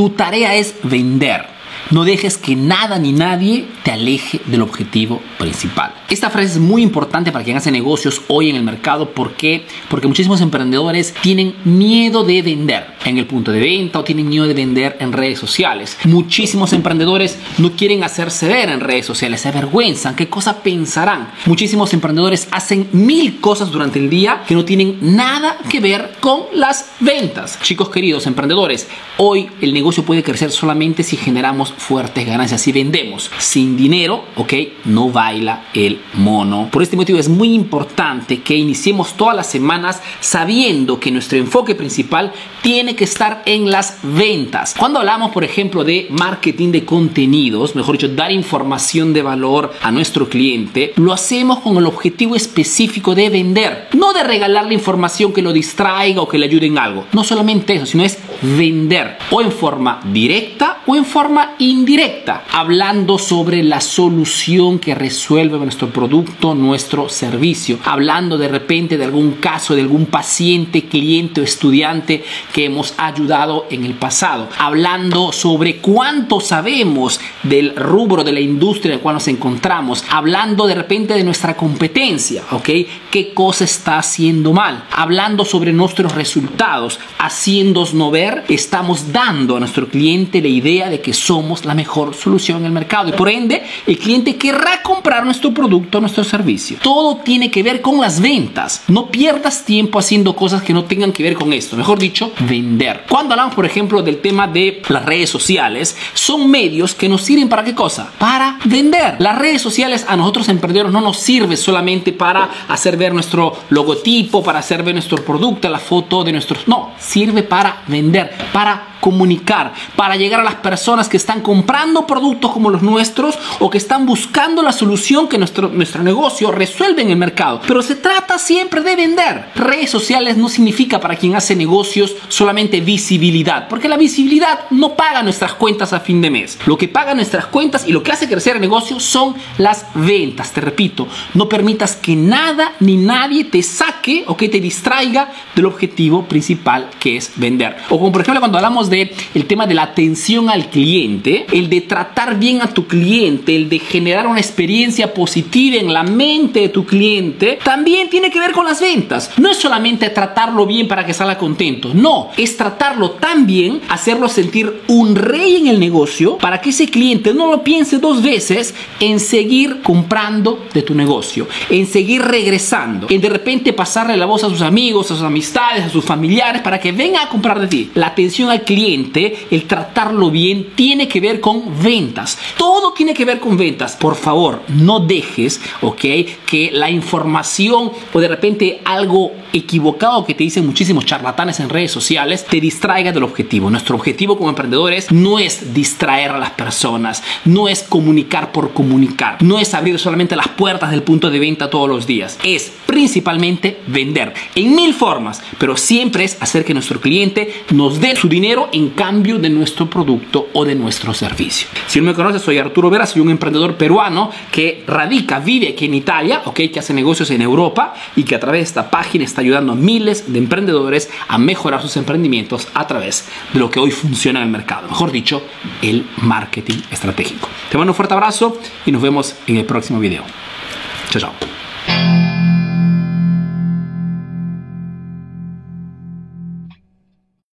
Tu tarea es vender. No dejes que nada ni nadie te aleje del objetivo principal. Esta frase es muy importante para quien hace negocios hoy en el mercado. ¿Por qué? Porque muchísimos emprendedores tienen miedo de vender en el punto de venta o tienen miedo de vender en redes sociales. Muchísimos emprendedores no quieren hacerse ver en redes sociales, se avergüenzan. ¿Qué cosa pensarán? Muchísimos emprendedores hacen mil cosas durante el día que no tienen nada que ver con las ventas. Chicos queridos, emprendedores, hoy el negocio puede crecer solamente si generamos fuertes ganancias. Si vendemos sin dinero, ok, no baila el mono. Por este motivo es muy importante que iniciemos todas las semanas sabiendo que nuestro enfoque principal tiene que estar en las ventas. Cuando hablamos, por ejemplo, de marketing de contenidos, mejor dicho, dar información de valor a nuestro cliente, lo hacemos con el objetivo específico de vender, no de regalarle información que lo distraiga o que le ayude en algo. No solamente eso, sino es vender o en forma directa o en forma indirecta, hablando sobre la solución que resuelve nuestro producto, nuestro servicio, hablando de repente de algún caso, de algún paciente, cliente o estudiante que hemos ayudado en el pasado, hablando sobre cuánto sabemos del rubro de la industria en el cual nos encontramos, hablando de repente de nuestra competencia, ¿ok? ¿Qué cosa está haciendo mal? Hablando sobre nuestros resultados, haciéndonos ver, estamos dando a nuestro cliente la idea de que somos la mejor solución en el mercado y por ende el cliente querrá comprar nuestro producto, nuestro servicio. Todo tiene que ver con las ventas. No pierdas tiempo haciendo cosas que no tengan que ver con esto. Mejor dicho, vender. Cuando hablamos, por ejemplo, del tema de las redes sociales, son medios que nos sirven para qué cosa? Para vender. Las redes sociales a nosotros emprendedores no nos sirve solamente para hacer ver nuestro logotipo, para hacer ver nuestro producto, la foto de nuestros... No, sirve para vender, para comunicar, para llegar a las personas que están comprando productos como los nuestros o que están buscando la solución que nuestro, nuestro negocio resuelve en el mercado. Pero se trata siempre de vender. Redes sociales no significa para quien hace negocios solamente visibilidad, porque la visibilidad no paga nuestras cuentas a fin de mes. Lo que paga nuestras cuentas y lo que hace crecer el negocio son las ventas. Te repito, no permitas que nada ni nadie te saque o que te distraiga del objetivo principal que es vender. O como por ejemplo cuando hablamos de el tema de la atención al cliente, el de tratar bien a tu cliente, el de generar una experiencia positiva en la mente de tu cliente, también tiene que ver con las ventas. No es solamente tratarlo bien para que salga contento, no, es tratarlo tan bien, hacerlo sentir un rey en el negocio para que ese cliente no lo piense dos veces en seguir comprando de tu negocio, en seguir regresando, en de repente pasarle la voz a sus amigos, a sus amistades, a sus familiares para que vengan a comprar de ti. La atención al cliente el tratarlo bien, tiene que ver con ventas. Todo tiene que ver con ventas. Por favor, no dejes, ¿ok? Que la información o de repente algo equivocado que te dicen muchísimos charlatanes en redes sociales te distraiga del objetivo. Nuestro objetivo como emprendedores no es distraer a las personas, no es comunicar por comunicar, no es abrir solamente las puertas del punto de venta todos los días, es principalmente vender en mil formas, pero siempre es hacer que nuestro cliente nos dé su dinero en cambio de nuestro producto o de nuestro servicio. Si no me conoces, soy Arturo Vera, soy un emprendedor peruano que radica, vive aquí en Italia, ¿ok? que hace negocios en Europa y que a través de esta página está ayudando a miles de emprendedores a mejorar sus emprendimientos a través de lo que hoy funciona en el mercado, mejor dicho, el marketing estratégico. Te mando un fuerte abrazo y nos vemos en el próximo video. Chao, chao.